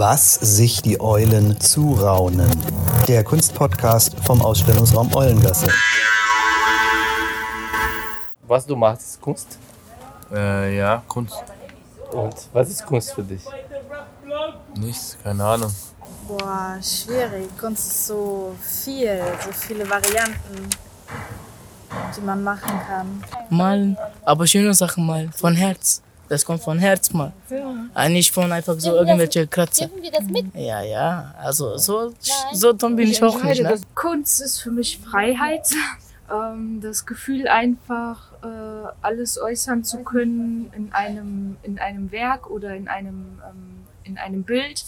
Was sich die Eulen zuraunen. Der Kunstpodcast vom Ausstellungsraum Eulengasse. Was du machst, ist Kunst? Äh, ja, Kunst. Und was ist Kunst für dich? Nichts, keine Ahnung. Boah, schwierig. Kunst ist so viel, so viele Varianten, die man machen kann. Malen, aber schöne Sachen malen, von Herz. Das kommt von Herz mal. Ja. Nicht von einfach so irgendwelche Kratzer. Dürfen wir das mit? Ja, ja. Also so, so dumm bin ich, auch nicht. Ne? Kunst ist für mich Freiheit. Ähm, das Gefühl einfach äh, alles äußern zu können in einem, in einem Werk oder in einem, ähm, in einem Bild,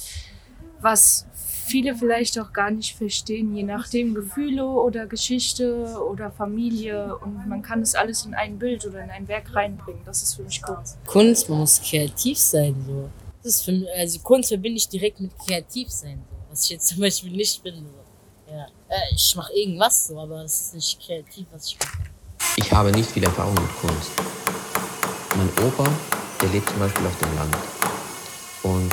was viele vielleicht auch gar nicht verstehen, je nachdem Gefühle oder Geschichte oder Familie und man kann es alles in ein Bild oder in ein Werk reinbringen. Das ist für mich Kunst. Kunst, man muss kreativ sein. So. Das ist für mich, also Kunst verbinde ich direkt mit kreativ sein, so. was ich jetzt zum Beispiel nicht bin. So. Ja. Äh, ich mache irgendwas so, aber das ist nicht kreativ, was ich mache. Ich habe nicht viel Erfahrung mit Kunst. Mein Opa, der lebt zum Beispiel auf dem Land. Und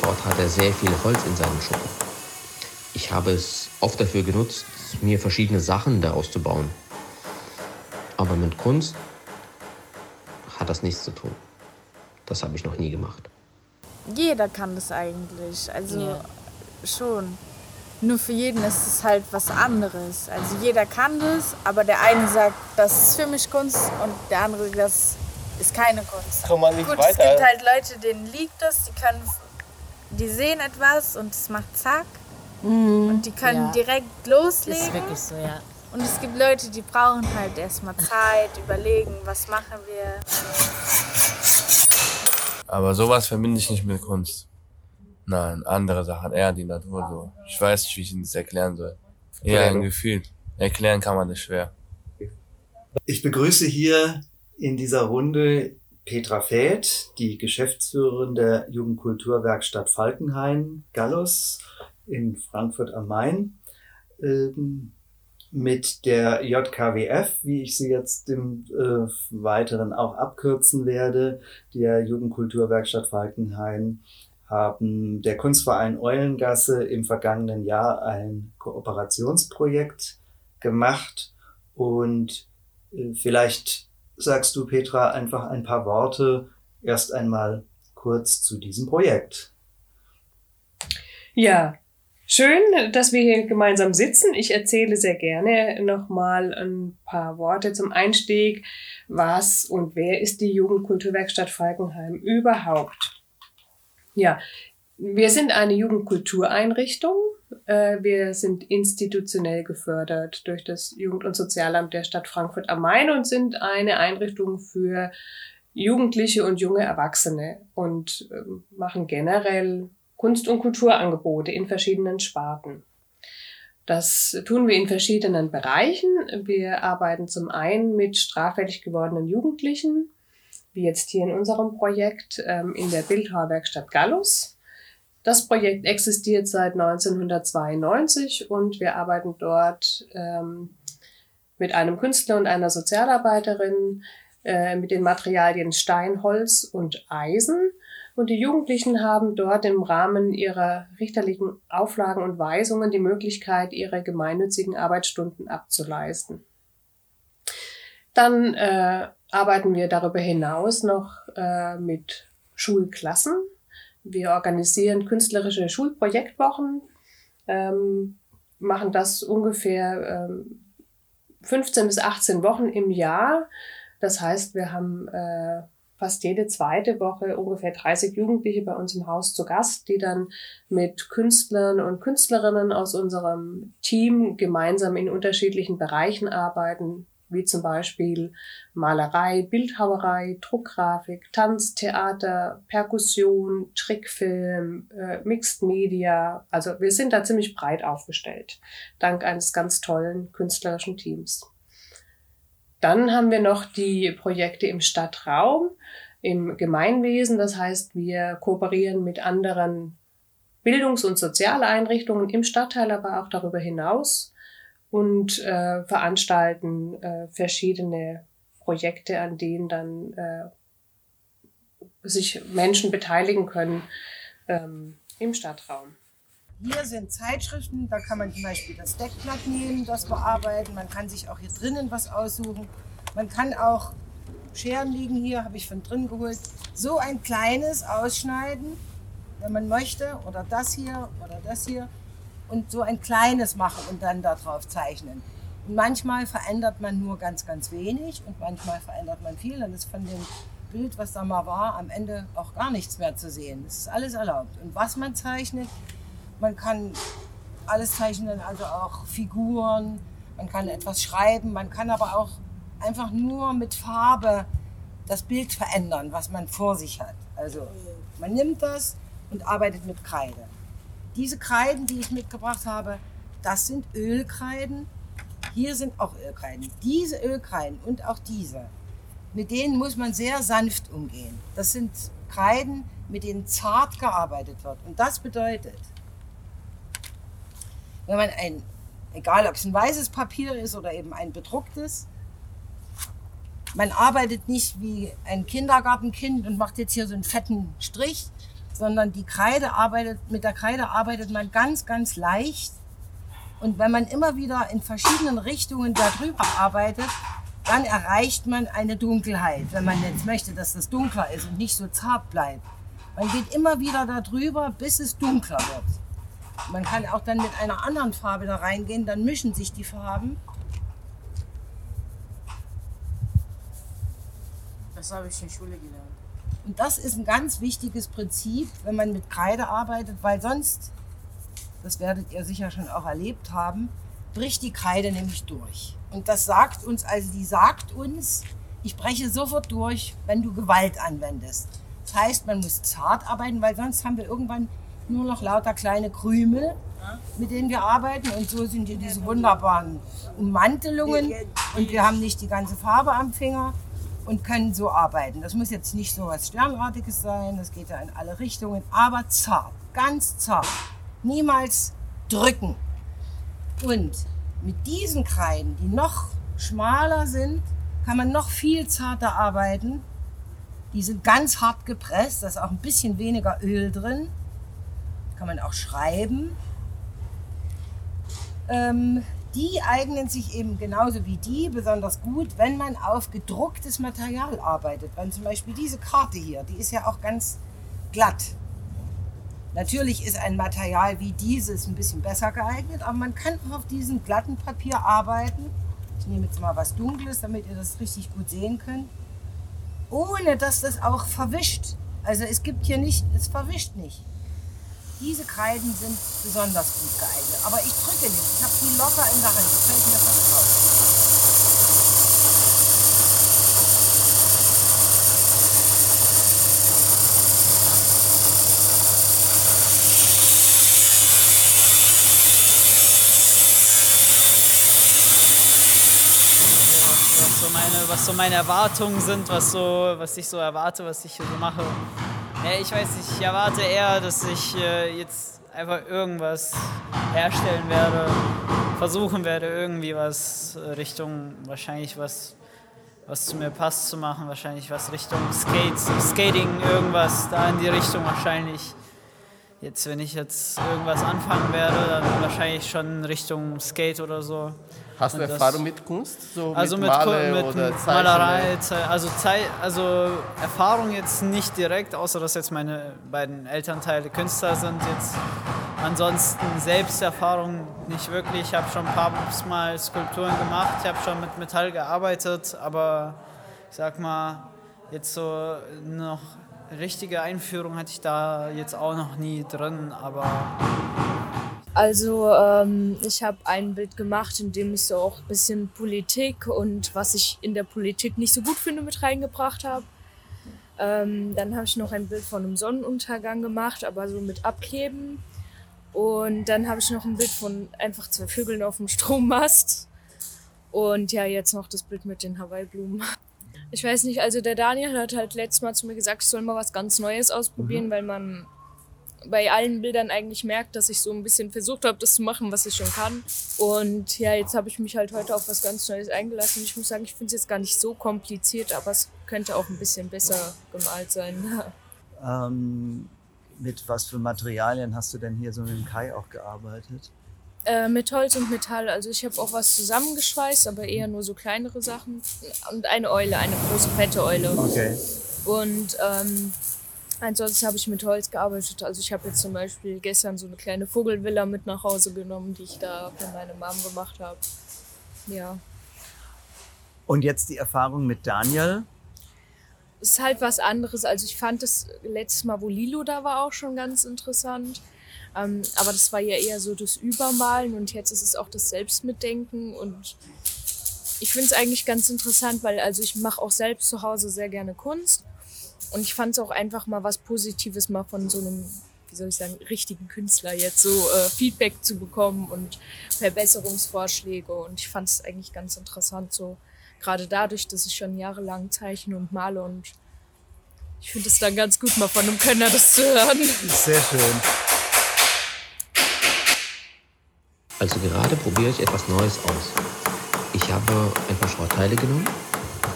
dort hat er sehr viel Holz in seinem Schuppen. Ich habe es oft dafür genutzt, mir verschiedene Sachen daraus zu bauen. Aber mit Kunst hat das nichts zu tun. Das habe ich noch nie gemacht. Jeder kann das eigentlich. Also ja. schon. Nur für jeden ist es halt was anderes. Also jeder kann das, aber der eine sagt, das ist für mich Kunst und der andere, das ist keine Kunst. Kann man nicht Gut, weiter. es gibt halt Leute, denen liegt das, die können, die sehen etwas und es macht zack. Mhm. Und die können ja. direkt loslegen. Das ist wirklich so, ja. Und es gibt Leute, die brauchen halt erstmal Zeit, überlegen, was machen wir. Aber sowas verbinde ich nicht mit Kunst. Nein, andere Sachen, eher die Natur so. Ich weiß nicht, wie ich Ihnen das erklären soll. Eher ein Gefühl. Erklären kann man das schwer. Ich begrüße hier in dieser Runde Petra Fäth, die Geschäftsführerin der Jugendkulturwerkstatt Falkenhain, Gallus in Frankfurt am Main ähm, mit der JKWF, wie ich sie jetzt im äh, Weiteren auch abkürzen werde, der Jugendkulturwerkstatt Falkenhain, haben der Kunstverein Eulengasse im vergangenen Jahr ein Kooperationsprojekt gemacht und äh, vielleicht sagst du, Petra, einfach ein paar Worte erst einmal kurz zu diesem Projekt. Ja, Schön, dass wir hier gemeinsam sitzen. Ich erzähle sehr gerne nochmal ein paar Worte zum Einstieg. Was und wer ist die Jugendkulturwerkstatt Falkenheim überhaupt? Ja, wir sind eine Jugendkultureinrichtung. Äh, wir sind institutionell gefördert durch das Jugend- und Sozialamt der Stadt Frankfurt am Main und sind eine Einrichtung für Jugendliche und junge Erwachsene und ähm, machen generell Kunst- und Kulturangebote in verschiedenen Sparten. Das tun wir in verschiedenen Bereichen. Wir arbeiten zum einen mit straffällig gewordenen Jugendlichen, wie jetzt hier in unserem Projekt ähm, in der Bildhauerwerkstatt Gallus. Das Projekt existiert seit 1992 und wir arbeiten dort ähm, mit einem Künstler und einer Sozialarbeiterin äh, mit den Materialien Stein, Holz und Eisen und die Jugendlichen haben dort im Rahmen ihrer richterlichen Auflagen und Weisungen die Möglichkeit, ihre gemeinnützigen Arbeitsstunden abzuleisten. Dann äh, arbeiten wir darüber hinaus noch äh, mit Schulklassen. Wir organisieren künstlerische Schulprojektwochen, ähm, machen das ungefähr ähm, 15 bis 18 Wochen im Jahr. Das heißt, wir haben äh, fast jede zweite Woche ungefähr 30 Jugendliche bei uns im Haus zu Gast, die dann mit Künstlern und Künstlerinnen aus unserem Team gemeinsam in unterschiedlichen Bereichen arbeiten, wie zum Beispiel Malerei, Bildhauerei, Druckgrafik, Tanz, Theater, Perkussion, Trickfilm, äh, Mixed Media. Also wir sind da ziemlich breit aufgestellt, dank eines ganz tollen künstlerischen Teams. Dann haben wir noch die Projekte im Stadtraum, im Gemeinwesen. Das heißt, wir kooperieren mit anderen Bildungs- und Sozialeinrichtungen im Stadtteil, aber auch darüber hinaus und äh, veranstalten äh, verschiedene Projekte, an denen dann äh, sich Menschen beteiligen können, ähm, im Stadtraum. Hier sind Zeitschriften, da kann man zum Beispiel das Deckblatt nehmen, das bearbeiten. Man kann sich auch hier drinnen was aussuchen. Man kann auch, Scheren liegen hier, habe ich von drin geholt, so ein kleines ausschneiden, wenn man möchte, oder das hier oder das hier, und so ein kleines machen und dann darauf zeichnen. Und manchmal verändert man nur ganz, ganz wenig und manchmal verändert man viel. Dann ist von dem Bild, was da mal war, am Ende auch gar nichts mehr zu sehen. Es ist alles erlaubt. Und was man zeichnet, man kann alles zeichnen, also auch Figuren, man kann etwas schreiben, man kann aber auch einfach nur mit Farbe das Bild verändern, was man vor sich hat. Also man nimmt das und arbeitet mit Kreide. Diese Kreiden, die ich mitgebracht habe, das sind Ölkreiden. Hier sind auch Ölkreiden. Diese Ölkreiden und auch diese, mit denen muss man sehr sanft umgehen. Das sind Kreiden, mit denen zart gearbeitet wird. Und das bedeutet, wenn man ein, egal ob es ein weißes Papier ist oder eben ein bedrucktes, man arbeitet nicht wie ein Kindergartenkind und macht jetzt hier so einen fetten Strich, sondern die Kreide arbeitet, mit der Kreide arbeitet man ganz, ganz leicht. Und wenn man immer wieder in verschiedenen Richtungen darüber arbeitet, dann erreicht man eine Dunkelheit, wenn man jetzt möchte, dass das dunkler ist und nicht so zart bleibt. Man geht immer wieder darüber, bis es dunkler wird. Man kann auch dann mit einer anderen Farbe da reingehen, dann mischen sich die Farben. Das habe ich in der Schule gelernt. Und das ist ein ganz wichtiges Prinzip, wenn man mit Kreide arbeitet, weil sonst, das werdet ihr sicher schon auch erlebt haben, bricht die Kreide nämlich durch. Und das sagt uns, also die sagt uns, ich breche sofort durch, wenn du Gewalt anwendest. Das heißt, man muss zart arbeiten, weil sonst haben wir irgendwann nur noch lauter kleine Krümel, mit denen wir arbeiten. Und so sind hier diese wunderbaren Ummantelungen. Und wir haben nicht die ganze Farbe am Finger und können so arbeiten. Das muss jetzt nicht so was Sternartiges sein, das geht ja in alle Richtungen, aber zart, ganz zart. Niemals drücken. Und mit diesen Kreiden, die noch schmaler sind, kann man noch viel zarter arbeiten. Die sind ganz hart gepresst, da ist auch ein bisschen weniger Öl drin kann man auch schreiben. Ähm, die eignen sich eben genauso wie die besonders gut, wenn man auf gedrucktes Material arbeitet. Wenn zum Beispiel diese Karte hier, die ist ja auch ganz glatt. Natürlich ist ein Material wie dieses ein bisschen besser geeignet, aber man kann auch auf diesem glatten Papier arbeiten. Ich nehme jetzt mal was Dunkles, damit ihr das richtig gut sehen könnt. Ohne dass das auch verwischt. Also es gibt hier nicht, es verwischt nicht. Diese Kreiden sind besonders gut geeignet. Aber ich drücke nicht. Ich habe die locker in der Hand. Fällt mir fast raus. was so meine, was so meine Erwartungen sind, was, so, was ich so erwarte, was ich hier so mache. Ja, ich weiß nicht, ich erwarte eher, dass ich äh, jetzt einfach irgendwas herstellen werde, versuchen werde, irgendwie was äh, Richtung, wahrscheinlich was, was zu mir passt zu machen, wahrscheinlich was Richtung Skates, Skating, irgendwas da in die Richtung wahrscheinlich. Jetzt, wenn ich jetzt irgendwas anfangen werde, dann wahrscheinlich schon Richtung Skate oder so. Hast du Erfahrung mit Kunst? So also mit, Male mit, oder mit Malerei, also, also Erfahrung jetzt nicht direkt, außer dass jetzt meine beiden Elternteile Künstler sind. Jetzt ansonsten Selbsterfahrung nicht wirklich. Ich habe schon ein paar Mal Skulpturen gemacht, ich habe schon mit Metall gearbeitet, aber ich sag mal, jetzt so noch richtige Einführung hatte ich da jetzt auch noch nie drin, aber Also ähm, ich habe ein Bild gemacht, in dem ich so auch ein bisschen Politik und was ich in der Politik nicht so gut finde mit reingebracht habe. Ähm, dann habe ich noch ein Bild von einem Sonnenuntergang gemacht, aber so mit Abkleben. Und dann habe ich noch ein Bild von einfach zwei Vögeln auf dem Strommast. Und ja, jetzt noch das Bild mit den Hawaii-Blumen. Ich weiß nicht, also der Daniel hat halt letztes Mal zu mir gesagt, ich soll mal was ganz Neues ausprobieren, weil man bei allen Bildern eigentlich merkt, dass ich so ein bisschen versucht habe, das zu machen, was ich schon kann. Und ja, jetzt habe ich mich halt heute auf was ganz Neues eingelassen. Ich muss sagen, ich finde es jetzt gar nicht so kompliziert, aber es könnte auch ein bisschen besser gemalt sein. Ähm, mit was für Materialien hast du denn hier so mit dem Kai auch gearbeitet? Äh, mit Holz und Metall. Also ich habe auch was zusammengeschweißt, aber eher nur so kleinere Sachen. Und eine Eule, eine große fette Eule. Okay. Und ähm, ansonsten habe ich mit Holz gearbeitet. Also ich habe jetzt zum Beispiel gestern so eine kleine Vogelvilla mit nach Hause genommen, die ich da für meine Mom gemacht habe. Ja. Und jetzt die Erfahrung mit Daniel. ist halt was anderes. Also ich fand das letztes Mal, wo Lilo da war, auch schon ganz interessant. Ähm, aber das war ja eher so das Übermalen und jetzt ist es auch das Selbstmitdenken und ich finde es eigentlich ganz interessant, weil also ich mache auch selbst zu Hause sehr gerne Kunst und ich fand es auch einfach mal was Positives mal von so einem, wie soll ich sagen, richtigen Künstler jetzt so äh, Feedback zu bekommen und Verbesserungsvorschläge und ich fand es eigentlich ganz interessant so gerade dadurch, dass ich schon jahrelang zeichne und male und ich finde es dann ganz gut, mal von einem Könner das zu hören. Sehr schön. Also gerade probiere ich etwas Neues aus. Ich habe ein paar Schrottteile genommen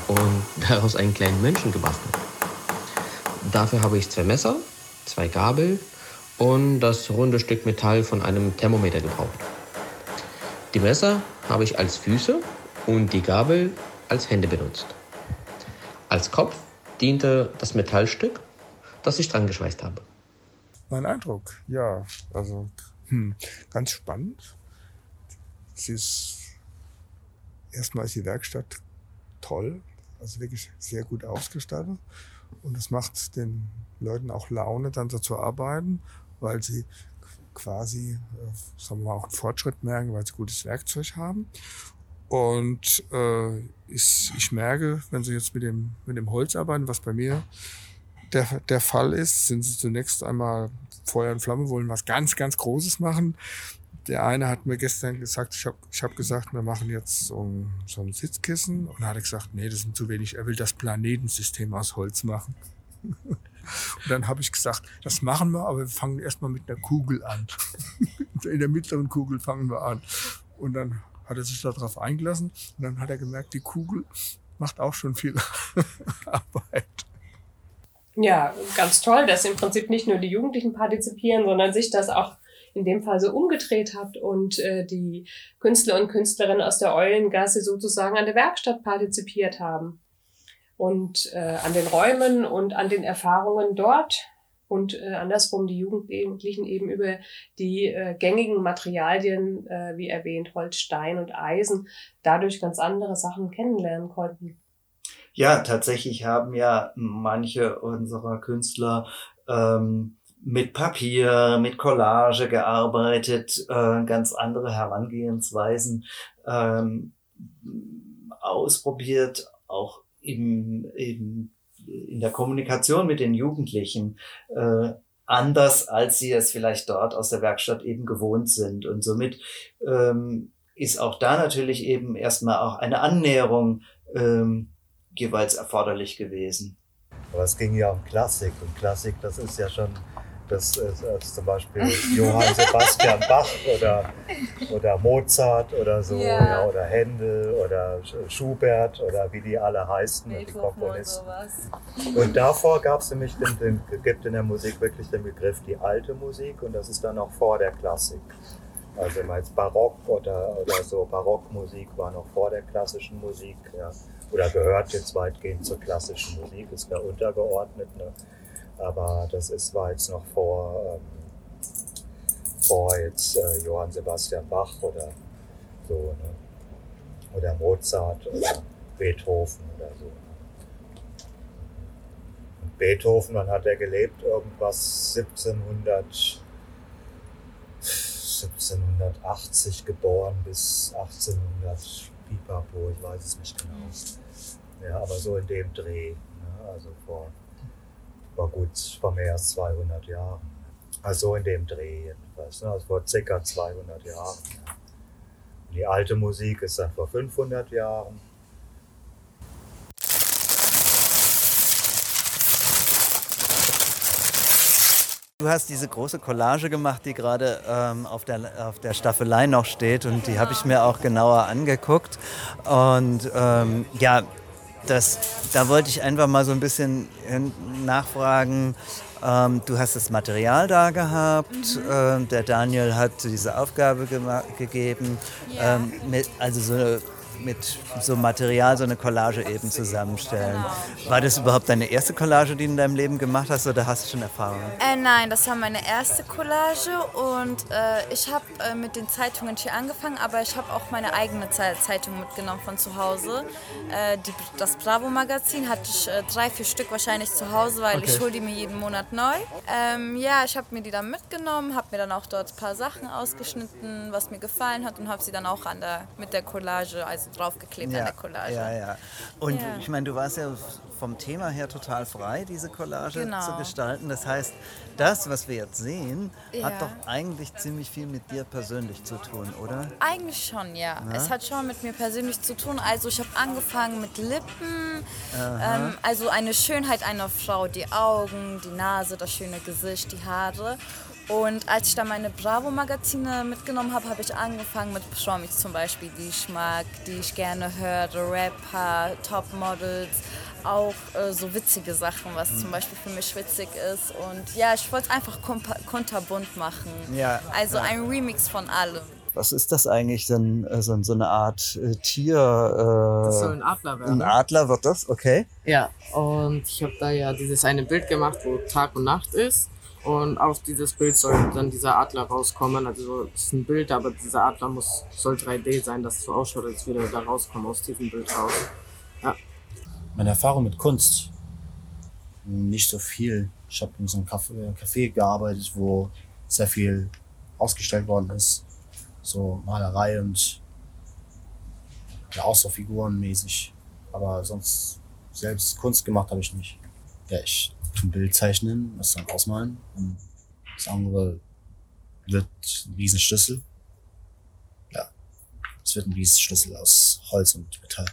und daraus einen kleinen Menschen gebastelt. Dafür habe ich zwei Messer, zwei Gabel und das runde Stück Metall von einem Thermometer gebraucht. Die Messer habe ich als Füße und die Gabel als Hände benutzt. Als Kopf diente das Metallstück, das ich dran geschweißt habe. Mein Eindruck, ja, also hm, ganz spannend. Es ist erstmal ist die Werkstatt toll, also wirklich sehr gut ausgestattet und es macht den Leuten auch Laune, dann so zu arbeiten, weil sie quasi, äh, sagen wir mal, auch einen Fortschritt merken, weil sie gutes Werkzeug haben. Und äh, ich, ich merke, wenn sie jetzt mit dem, mit dem Holz arbeiten, was bei mir der, der Fall ist, sind sie zunächst einmal Feuer und Flamme, wollen was ganz, ganz Großes machen. Der eine hat mir gestern gesagt, ich habe ich hab gesagt, wir machen jetzt so ein, so ein Sitzkissen. Und er hat gesagt, nee, das sind zu wenig. Er will das Planetensystem aus Holz machen. Und dann habe ich gesagt, das machen wir, aber wir fangen erstmal mit einer Kugel an. In der mittleren Kugel fangen wir an. Und dann hat er sich darauf eingelassen und dann hat er gemerkt, die Kugel macht auch schon viel Arbeit. Ja, ganz toll, dass im Prinzip nicht nur die Jugendlichen partizipieren, sondern sich das auch in dem Fall so umgedreht hat und äh, die Künstler und Künstlerinnen aus der Eulengasse sozusagen an der Werkstatt partizipiert haben und äh, an den Räumen und an den Erfahrungen dort und äh, andersrum die Jugendlichen eben über die äh, gängigen Materialien, äh, wie erwähnt, Holz, Stein und Eisen, dadurch ganz andere Sachen kennenlernen konnten. Ja, tatsächlich haben ja manche unserer Künstler ähm, mit Papier, mit Collage gearbeitet, äh, ganz andere Herangehensweisen ähm, ausprobiert, auch im, im in der Kommunikation mit den Jugendlichen äh, anders, als sie es vielleicht dort aus der Werkstatt eben gewohnt sind. Und somit ähm, ist auch da natürlich eben erstmal auch eine Annäherung ähm, jeweils erforderlich gewesen. Aber es ging ja um Klassik und Klassik, das ist ja schon das ist, ist zum Beispiel Johann Sebastian Bach oder, oder Mozart oder so, ja. Ja, oder Händel oder Schubert oder wie die alle heißen, und die Komponisten. Und, davor gab es nämlich den, den, gibt in der Musik wirklich den Begriff die alte Musik und das ist dann auch vor der Klassik. Also immer jetzt Barock oder, oder so, Barockmusik war noch vor der klassischen Musik, ja. Oder gehört jetzt weitgehend zur klassischen Musik, ist da untergeordnet. Ne? Aber das ist, war jetzt noch vor, ähm, vor jetzt äh, Johann Sebastian Bach oder so, ne? oder Mozart oder Beethoven oder so. Ne? Und Beethoven, wann hat er gelebt? Irgendwas 1700, 1780 geboren bis 1800 Pipapo, ich weiß es nicht genau. Ja, aber so in dem Dreh, ne? also vor war gut vor mehr als 200 Jahren. Also in dem Dreh jedenfalls, ne? also vor ca. 200 Jahren. Und die alte Musik ist dann vor 500 Jahren. Du hast diese große Collage gemacht, die gerade ähm, auf, der, auf der Staffelei noch steht und die habe ich mir auch genauer angeguckt. Und ähm, ja, das, da wollte ich einfach mal so ein bisschen nachfragen. Ähm, du hast das Material da gehabt, mhm. ähm, der Daniel hat diese Aufgabe gegeben, ja. ähm, mit, also so mit so Material so eine Collage eben zusammenstellen. War das überhaupt deine erste Collage, die du in deinem Leben gemacht hast oder hast du schon Erfahrung? Äh, nein, das war meine erste Collage und äh, ich habe äh, mit den Zeitungen hier angefangen, aber ich habe auch meine eigene Zeitung mitgenommen von zu Hause. Äh, die, das Bravo-Magazin hatte ich äh, drei, vier Stück wahrscheinlich zu Hause, weil okay. ich hole die mir jeden Monat neu. Ähm, ja, ich habe mir die dann mitgenommen, habe mir dann auch dort ein paar Sachen ausgeschnitten, was mir gefallen hat und habe sie dann auch an der, mit der Collage, also draufgeklebt ja, an der Collage. Ja, ja. Und ja. ich meine, du warst ja vom Thema her total frei, diese Collage genau. zu gestalten. Das heißt, das, was wir jetzt sehen, ja. hat doch eigentlich ziemlich viel mit dir persönlich zu tun, oder? Eigentlich schon, ja. ja? Es hat schon mit mir persönlich zu tun. Also ich habe angefangen mit Lippen, ähm, also eine Schönheit einer Frau, die Augen, die Nase, das schöne Gesicht, die Haare. Und als ich dann meine Bravo-Magazine mitgenommen habe, habe ich angefangen mit Promis zum Beispiel, die ich mag, die ich gerne höre, Rapper, Topmodels, auch äh, so witzige Sachen, was mhm. zum Beispiel für mich witzig ist. Und ja, ich wollte es einfach kunterbunt machen. Ja, also ja. ein Remix von allem. Was ist das eigentlich denn, äh, so, so eine Art äh, Tier? Äh, das soll ein Adler werden. Ein Adler wird das, okay. Ja, und ich habe da ja dieses eine Bild gemacht, wo Tag und Nacht ist. Und auf dieses Bild soll dann dieser Adler rauskommen. Also es ist ein Bild, aber dieser Adler muss, soll 3D sein, dass es so ausschaut, als würde er da rauskommen aus diesem Bild raus. Ja. Meine Erfahrung mit Kunst? Nicht so viel. Ich habe in so einem Café, Café gearbeitet, wo sehr viel ausgestellt worden ist. So Malerei und ja, auch so Figuren mäßig. Aber sonst selbst Kunst gemacht habe ich nicht. Ja, ich ein Bild zeichnen, das dann ausmalen. Und das andere wird ein Riesenschlüssel. Ja, es wird ein Riesenschlüssel aus Holz und Metall.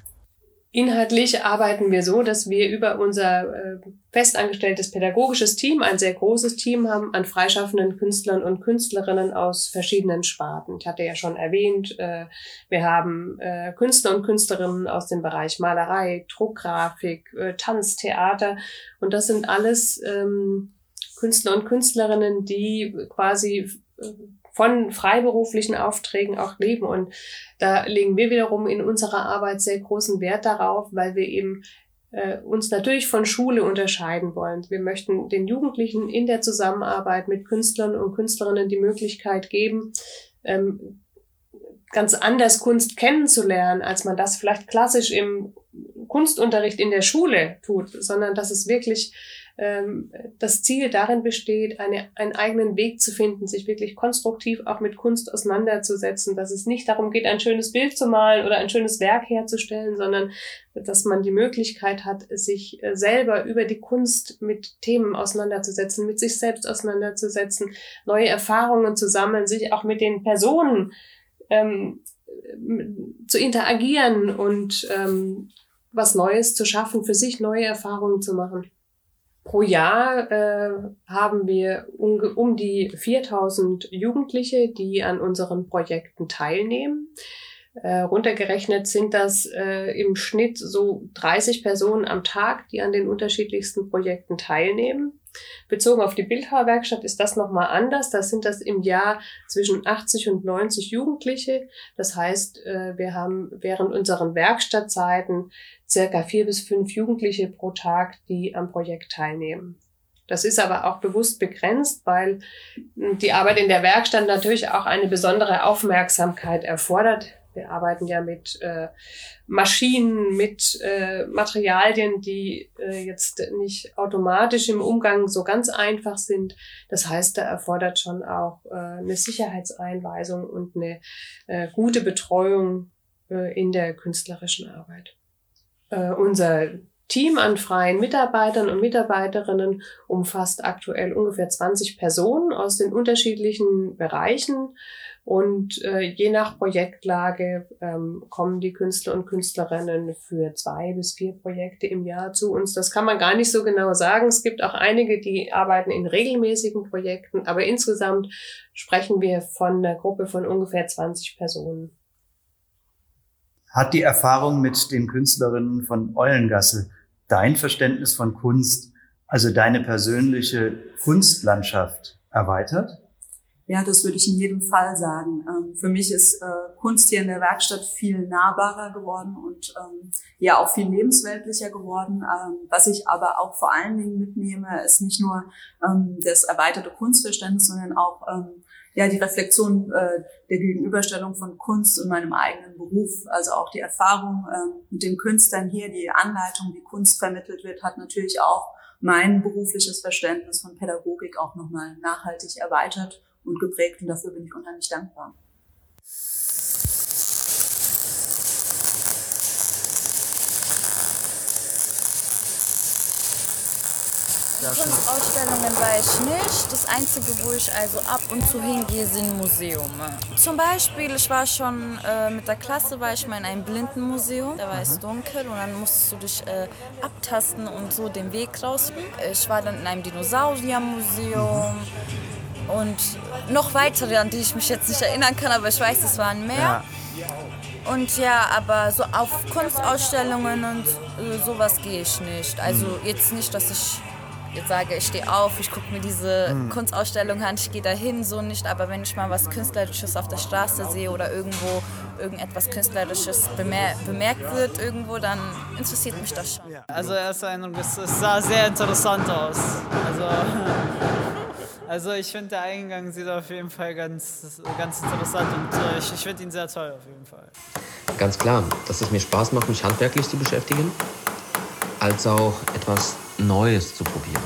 Inhaltlich arbeiten wir so, dass wir über unser äh, festangestelltes pädagogisches Team, ein sehr großes Team haben an freischaffenden Künstlern und Künstlerinnen aus verschiedenen Sparten. Ich hatte ja schon erwähnt, äh, wir haben äh, Künstler und Künstlerinnen aus dem Bereich Malerei, Druckgrafik, äh, Tanz, Theater und das sind alles ähm, Künstler und Künstlerinnen, die quasi äh, von freiberuflichen Aufträgen auch leben. Und da legen wir wiederum in unserer Arbeit sehr großen Wert darauf, weil wir eben äh, uns natürlich von Schule unterscheiden wollen. Wir möchten den Jugendlichen in der Zusammenarbeit mit Künstlern und Künstlerinnen die Möglichkeit geben, ähm, ganz anders Kunst kennenzulernen, als man das vielleicht klassisch im Kunstunterricht in der Schule tut, sondern dass es wirklich ähm, das Ziel darin besteht, eine, einen eigenen Weg zu finden, sich wirklich konstruktiv auch mit Kunst auseinanderzusetzen, dass es nicht darum geht, ein schönes Bild zu malen oder ein schönes Werk herzustellen, sondern dass man die Möglichkeit hat, sich äh, selber über die Kunst mit Themen auseinanderzusetzen, mit sich selbst auseinanderzusetzen, neue Erfahrungen zu sammeln, sich auch mit den Personen ähm, zu interagieren und ähm, was Neues zu schaffen, für sich neue Erfahrungen zu machen. Pro Jahr äh, haben wir um, um die 4000 Jugendliche, die an unseren Projekten teilnehmen. Äh, runtergerechnet sind das äh, im Schnitt so 30 Personen am Tag, die an den unterschiedlichsten Projekten teilnehmen. Bezogen auf die Bildhauerwerkstatt ist das nochmal anders. Da sind das im Jahr zwischen 80 und 90 Jugendliche. Das heißt, äh, wir haben während unseren Werkstattzeiten circa vier bis fünf Jugendliche pro Tag, die am Projekt teilnehmen. Das ist aber auch bewusst begrenzt, weil die Arbeit in der Werkstatt natürlich auch eine besondere Aufmerksamkeit erfordert. Wir arbeiten ja mit äh, Maschinen, mit äh, Materialien, die äh, jetzt nicht automatisch im Umgang so ganz einfach sind. Das heißt, da erfordert schon auch äh, eine Sicherheitseinweisung und eine äh, gute Betreuung äh, in der künstlerischen Arbeit. Äh, unser Team an freien Mitarbeitern und Mitarbeiterinnen umfasst aktuell ungefähr 20 Personen aus den unterschiedlichen Bereichen. Und äh, je nach Projektlage ähm, kommen die Künstler und Künstlerinnen für zwei bis vier Projekte im Jahr zu uns. Das kann man gar nicht so genau sagen. Es gibt auch einige, die arbeiten in regelmäßigen Projekten, aber insgesamt sprechen wir von einer Gruppe von ungefähr 20 Personen. Hat die Erfahrung mit den Künstlerinnen von Eulengasse dein Verständnis von Kunst, also deine persönliche Kunstlandschaft erweitert? Ja, das würde ich in jedem Fall sagen. Ähm, für mich ist äh, Kunst hier in der Werkstatt viel nahbarer geworden und ähm, ja auch viel lebensweltlicher geworden. Ähm, was ich aber auch vor allen Dingen mitnehme, ist nicht nur ähm, das erweiterte Kunstverständnis, sondern auch ähm, ja die Reflexion äh, der Gegenüberstellung von Kunst in meinem eigenen Beruf. Also auch die Erfahrung ähm, mit den Künstlern hier, die Anleitung, wie Kunst vermittelt wird, hat natürlich auch mein berufliches Verständnis von Pädagogik auch nochmal nachhaltig erweitert und geprägt und dafür bin ich unheimlich dankbar. Kunstausstellungen war ich nicht. Das Einzige, wo ich also ab und zu hingehe, sind Museum. Zum Beispiel, ich war schon äh, mit der Klasse, war ich mal in einem Blindenmuseum. Da war es dunkel und dann musstest du dich äh, abtasten und so den Weg rausfinden. Ich war dann in einem Dinosauriermuseum. Und noch weitere, an die ich mich jetzt nicht erinnern kann, aber ich weiß, es waren mehr. Ja. Und ja, aber so auf Kunstausstellungen und äh, sowas gehe ich nicht. Also mhm. jetzt nicht, dass ich jetzt sage, ich stehe auf, ich gucke mir diese mhm. Kunstausstellung an, ich gehe dahin, so nicht. Aber wenn ich mal was Künstlerisches auf der Straße sehe oder irgendwo irgendetwas Künstlerisches bemer bemerkt wird irgendwo, dann interessiert mich das schon. Also erster Eindruck, es sah sehr interessant aus. Also Also ich finde, der Eingang sieht auf jeden Fall ganz, ganz interessant und äh, ich, ich finde ihn sehr toll auf jeden Fall. Ganz klar, dass es mir Spaß macht, mich handwerklich zu beschäftigen, als auch etwas Neues zu probieren.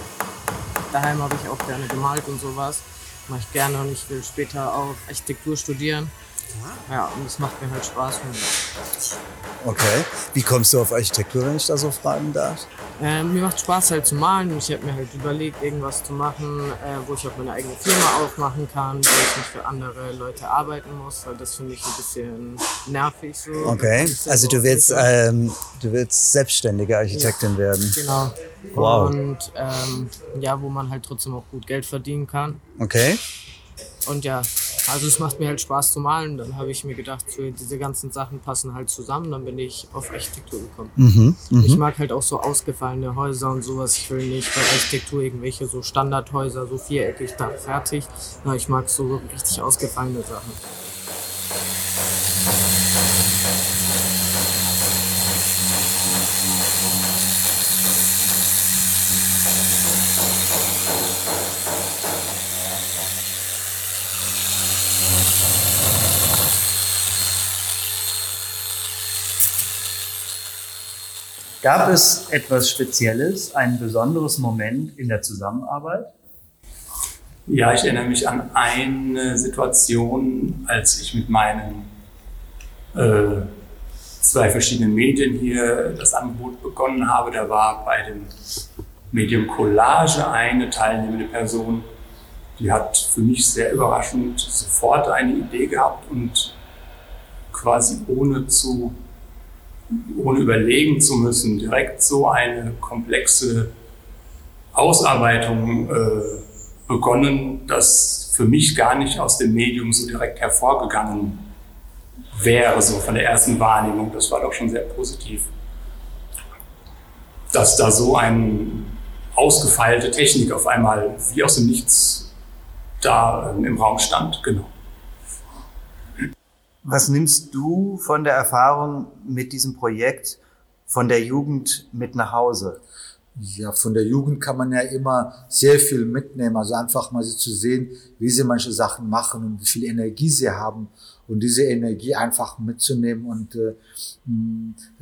Daheim habe ich auch gerne gemalt und sowas. Mache ich gerne und ich will später auch Architektur studieren. Ja, und es macht mir halt Spaß. Okay. Wie kommst du auf Architektur, wenn ich da so fragen darf? Äh, mir macht Spaß halt zu malen. Ich habe mir halt überlegt, irgendwas zu machen, äh, wo ich auch meine eigene Firma aufmachen kann, wo ich nicht für andere Leute arbeiten muss, weil das finde ich ein bisschen nervig so. Okay, also du willst, ähm, du willst selbstständige Architektin ja. werden. Genau. Wow. Und ähm, ja, wo man halt trotzdem auch gut Geld verdienen kann. Okay. Und ja, also es macht mir halt Spaß zu malen. Dann habe ich mir gedacht, so, diese ganzen Sachen passen halt zusammen. Dann bin ich auf Architektur gekommen. Mhm, mh. Ich mag halt auch so ausgefallene Häuser und sowas. Ich will nicht bei Architektur irgendwelche so Standardhäuser, so viereckig, da fertig. Na, ich mag so richtig ausgefallene Sachen. Gab es etwas Spezielles, ein besonderes Moment in der Zusammenarbeit? Ja, ich erinnere mich an eine Situation, als ich mit meinen äh, zwei verschiedenen Medien hier das Angebot begonnen habe. Da war bei dem Medium Collage eine teilnehmende Person, die hat für mich sehr überraschend sofort eine Idee gehabt und quasi ohne zu ohne überlegen zu müssen, direkt so eine komplexe Ausarbeitung äh, begonnen, dass für mich gar nicht aus dem Medium so direkt hervorgegangen wäre, so von der ersten Wahrnehmung. Das war doch schon sehr positiv. Dass da so eine ausgefeilte Technik auf einmal wie aus dem Nichts da äh, im Raum stand, genau. Was nimmst du von der Erfahrung mit diesem Projekt von der Jugend mit nach Hause? Ja, von der Jugend kann man ja immer sehr viel mitnehmen. Also einfach mal zu sehen, wie sie manche Sachen machen und wie viel Energie sie haben und diese Energie einfach mitzunehmen und äh,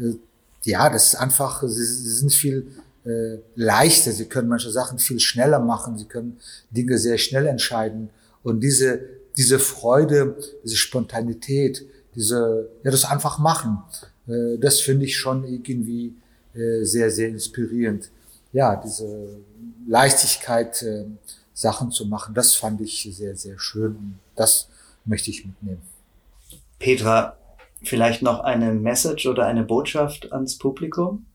äh, ja, das ist einfach, sie, sie sind viel äh, leichter, sie können manche Sachen viel schneller machen, sie können Dinge sehr schnell entscheiden und diese diese Freude, diese Spontanität, diese, ja, das einfach machen, äh, das finde ich schon irgendwie äh, sehr, sehr inspirierend. Ja, diese Leichtigkeit, äh, Sachen zu machen, das fand ich sehr, sehr schön. Das möchte ich mitnehmen. Petra, vielleicht noch eine Message oder eine Botschaft ans Publikum?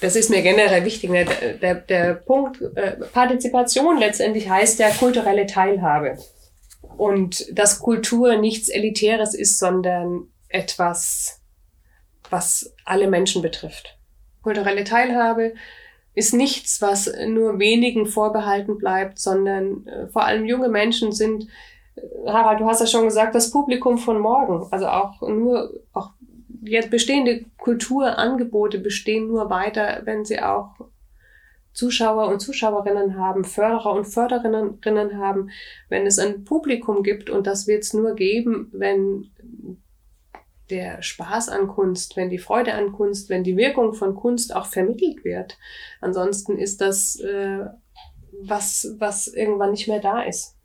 Das ist mir generell wichtig. Ne? Der, der Punkt äh, Partizipation letztendlich heißt ja kulturelle Teilhabe und dass Kultur nichts Elitäres ist, sondern etwas was alle Menschen betrifft. Kulturelle Teilhabe ist nichts, was nur wenigen vorbehalten bleibt, sondern äh, vor allem junge Menschen sind, äh, Harald, du hast ja schon gesagt, das Publikum von morgen. Also auch nur, auch jetzt bestehende Kulturangebote bestehen nur weiter, wenn sie auch Zuschauer und Zuschauerinnen haben, Förderer und Förderinnen haben, wenn es ein Publikum gibt und das wird es nur geben, wenn der Spaß an Kunst, wenn die Freude an Kunst, wenn die Wirkung von Kunst auch vermittelt wird. Ansonsten ist das äh, was, was irgendwann nicht mehr da ist.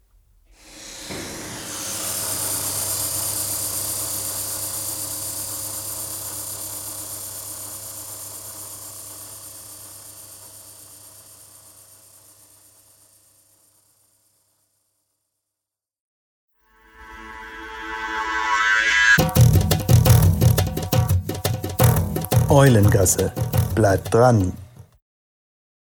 Eulengasse. Bleibt dran.